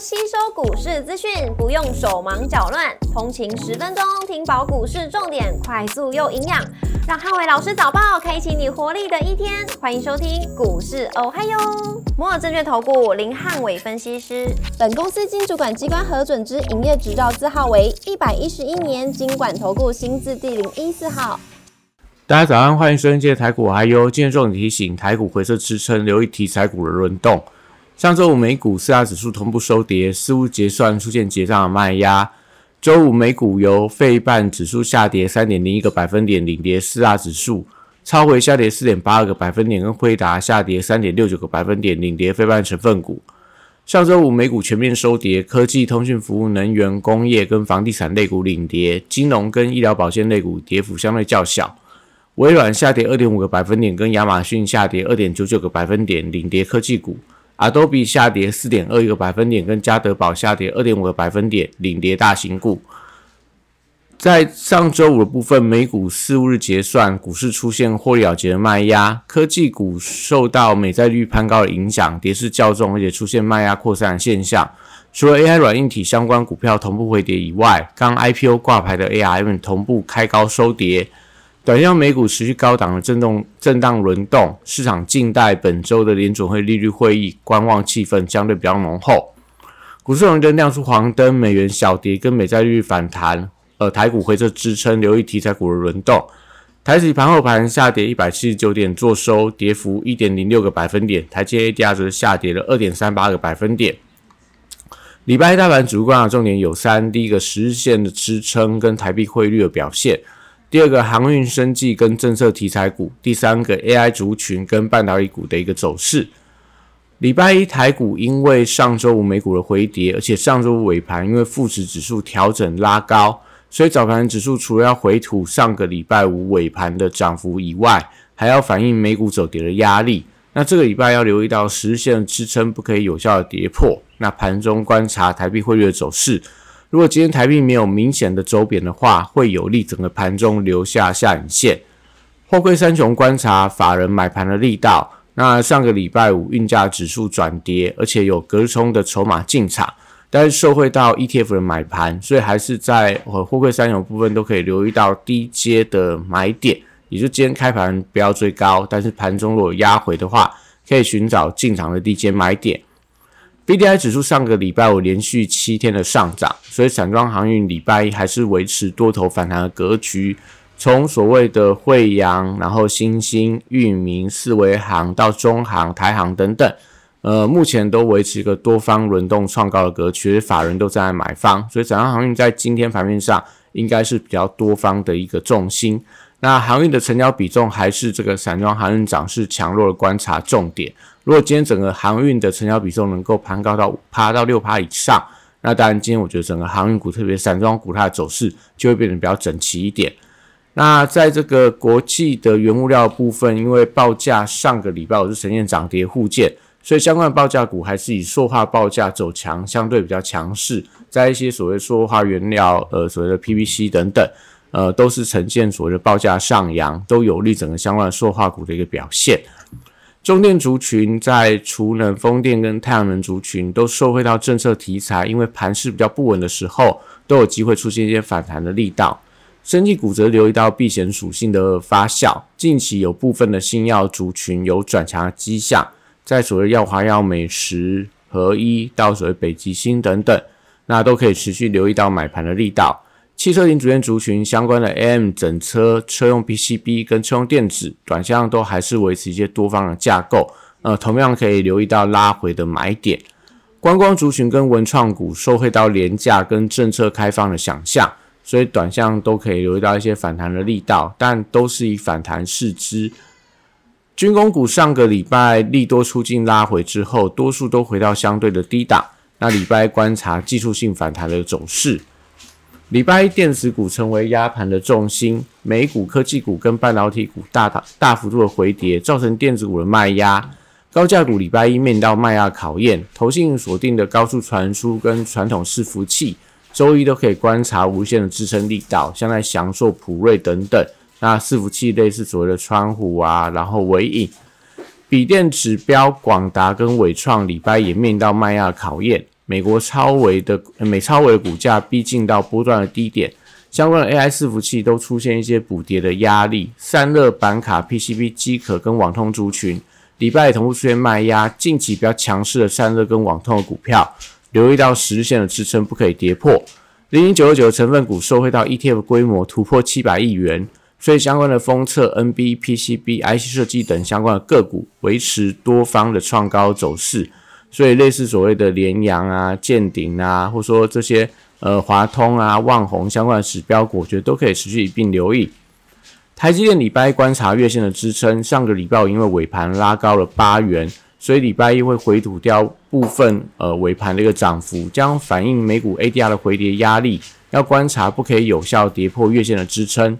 吸收股市资讯，不用手忙脚乱，通勤十分钟听饱股市重点，快速又营养，让汉伟老师早报开启你活力的一天。欢迎收听股市哦嗨哟，摩尔证券投顾林汉伟分析师，本公司经主管机关核准之营业执照字号为一百一十一年经管投顾新字第零一四号。大家早上，欢迎收听今天台股还有今天重点提醒：台股回撤支撑，留意题材股的轮动。上周五美股四大指数同步收跌，似乎结算出现结账的卖压。周五美股由费半指数下跌三点零一个百分点领跌四大指数，超回下跌四点八二个百分点，跟辉达下跌三点六九个百分点领跌费半成分股。上周五美股全面收跌，科技、通讯服务、能源、工业跟房地产类股领跌，金融跟医疗保健类股跌幅相对较小。微软下跌二点五个百分点，跟亚马逊下跌二点九九个百分点领跌科技股。Adobe 下跌四点二一个百分点，跟嘉德宝下跌二点五个百分点，领跌大型股。在上周五的部分，美股四五日结算，股市出现获利了结的卖压，科技股受到美债率攀高的影响，跌势较重，而且出现卖压扩散的现象。除了 AI 软硬体相关股票同步回跌以外，刚 IPO 挂牌的 ARM 同步开高收跌。短向美股持续高档的震动、震荡轮动，市场静待本周的联准会利率会议，观望气氛相对比较浓厚。股市红灯亮出黄灯，美元小跌跟美债利率反弹，而台股回撤支撑，留意题材股的轮动。台指盘后盘下跌一百七十九点，做收跌幅一点零六个百分点，台积 ADR 则下跌了二点三八个百分点。礼拜一大盘主观的重点有三：第一个十日线的支撑跟台币汇率的表现。第二个航运、生技跟政策题材股，第三个 AI 族群跟半导体股的一个走势。礼拜一台股因为上周五美股的回跌，而且上周五尾盘因为富时指数调整拉高，所以早盘指数除了要回吐上个礼拜五尾盘的涨幅以外，还要反映美股走跌的压力。那这个礼拜要留意到实现支撑不可以有效的跌破。那盘中观察台币汇率的走势。如果今天台币没有明显的周贬的话，会有利整个盘中留下下影线。货柜三雄观察法人买盘的力道。那上个礼拜五运价指数转跌，而且有隔冲的筹码进场，但是受惠到 ETF 的买盘，所以还是在货柜三雄部分都可以留意到低阶的买点。也就今天开盘不要追高，但是盘中如果压回的话，可以寻找进场的低阶买点。B D I 指数上个礼拜五连续七天的上涨，所以散装航运礼拜一还是维持多头反弹的格局。从所谓的惠阳，然后新兴、裕民、四维航到中航、台航等等，呃，目前都维持一个多方轮动创高的格局，法人都在买方，所以散装航运在今天盘面上应该是比较多方的一个重心。那航运的成交比重还是这个散装航运涨势强弱的观察重点。如果今天整个航运的成交比重能够攀高到五趴到六趴以上，那当然今天我觉得整个航运股，特别散装股它的走势就会变得比较整齐一点。那在这个国际的原物料部分，因为报价上个礼拜我是呈现涨跌互见，所以相关的报价股还是以塑化报价走强，相对比较强势。在一些所谓塑化原料，呃，所谓的 PVC 等等。呃，都是呈现所谓的报价上扬，都有利整个相关的塑化股的一个表现。中电族群在储能、风电跟太阳能族群都受惠到政策题材，因为盘势比较不稳的时候，都有机会出现一些反弹的力道。生技股则留意到避险属性的发酵，近期有部分的新药族群有转强的迹象，在所谓药华药、美食合一到所谓北极星等等，那都可以持续留意到买盘的力道。汽车零组件族群相关的 AM 整车、车用 PCB 跟车用电子，短向都还是维持一些多方的架构，呃，同样可以留意到拉回的买点。观光族群跟文创股受惠到廉价跟政策开放的想象，所以短向都可以留意到一些反弹的力道，但都是以反弹视之。军工股上个礼拜利多出境拉回之后，多数都回到相对的低档，那礼拜观察技术性反弹的走势。礼拜一电子股成为压盘的重心，美股科技股跟半导体股大大大幅度的回跌，造成电子股的卖压。高价股礼拜一面到卖压考验，投信锁定的高速传输跟传统伺服器，周一都可以观察无限的支撑力道，像在翔硕、普瑞等等。那伺服器类似所谓的窗户啊，然后尾影、笔电指标广达跟伟创礼拜也面到卖压考验。美国超微的美超微的股价逼近到波段的低点，相关的 AI 伺服器都出现一些补跌的压力。散热板卡、PCB、机壳跟网通族群，礼拜也同步出现卖压。近期比较强势的散热跟网通的股票，留意到十日线的支撑不可以跌破。零零九二九的成分股受惠到 ETF 规模突破七百亿元，所以相关的封测、NB、PCB、IC 设计等相关的个股维持多方的创高走势。所以类似所谓的联阳啊、建鼎啊，或说这些呃华通啊、旺宏相关的指标股，我觉得都可以持续一并留意。台积电礼拜一观察月线的支撑，上个礼拜因为尾盘拉高了八元，所以礼拜一会回吐掉部分呃尾盘的一个涨幅，将反映美股 ADR 的回跌压力，要观察不可以有效跌破月线的支撑。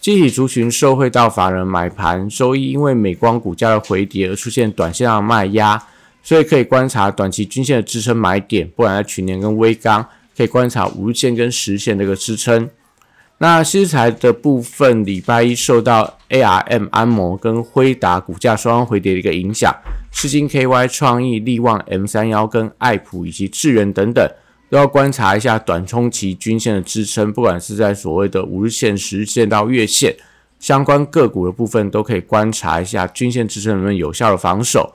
集体族群受惠到法人买盘，周一因为美光股价的回跌而出现短线上的卖压。所以可以观察短期均线的支撑买点，不然在群年跟微钢可以观察五日线跟十线的一个支撑。那新材的部分，礼拜一受到 ARM 安摩跟辉达股价双双回跌的一个影响，世金 KY 创意、力旺 M 三幺跟爱普以及智源等等，都要观察一下短冲期均线的支撑，不管是在所谓的五日线、十日线到月线，相关个股的部分都可以观察一下均线支撑能不能有效的防守。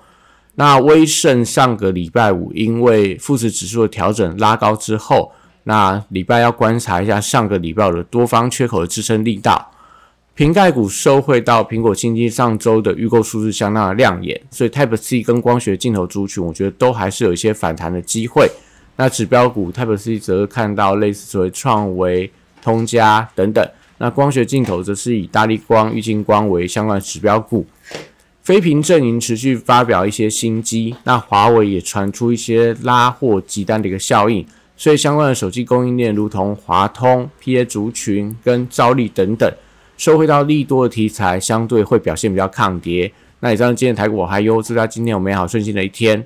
那威盛上个礼拜五因为富时指数的调整拉高之后，那礼拜要观察一下上个礼拜的多方缺口的支撑力道。瓶盖股收汇到苹果新机上周的预购数字相当的亮眼，所以 Type C 跟光学镜头族群，我觉得都还是有一些反弹的机会。那指标股 Type C 则看到类似所谓创维、通家等等。那光学镜头则是以大力光、玉晶光为相关指标股。非屏阵营持续发表一些新机，那华为也传出一些拉货急单的一个效应，所以相关的手机供应链，如同华通、P.A. 族群跟兆利等等，收回到利多的题材，相对会表现比较抗跌。那以上今天台股我还优，祝大家今天有美好顺心的一天。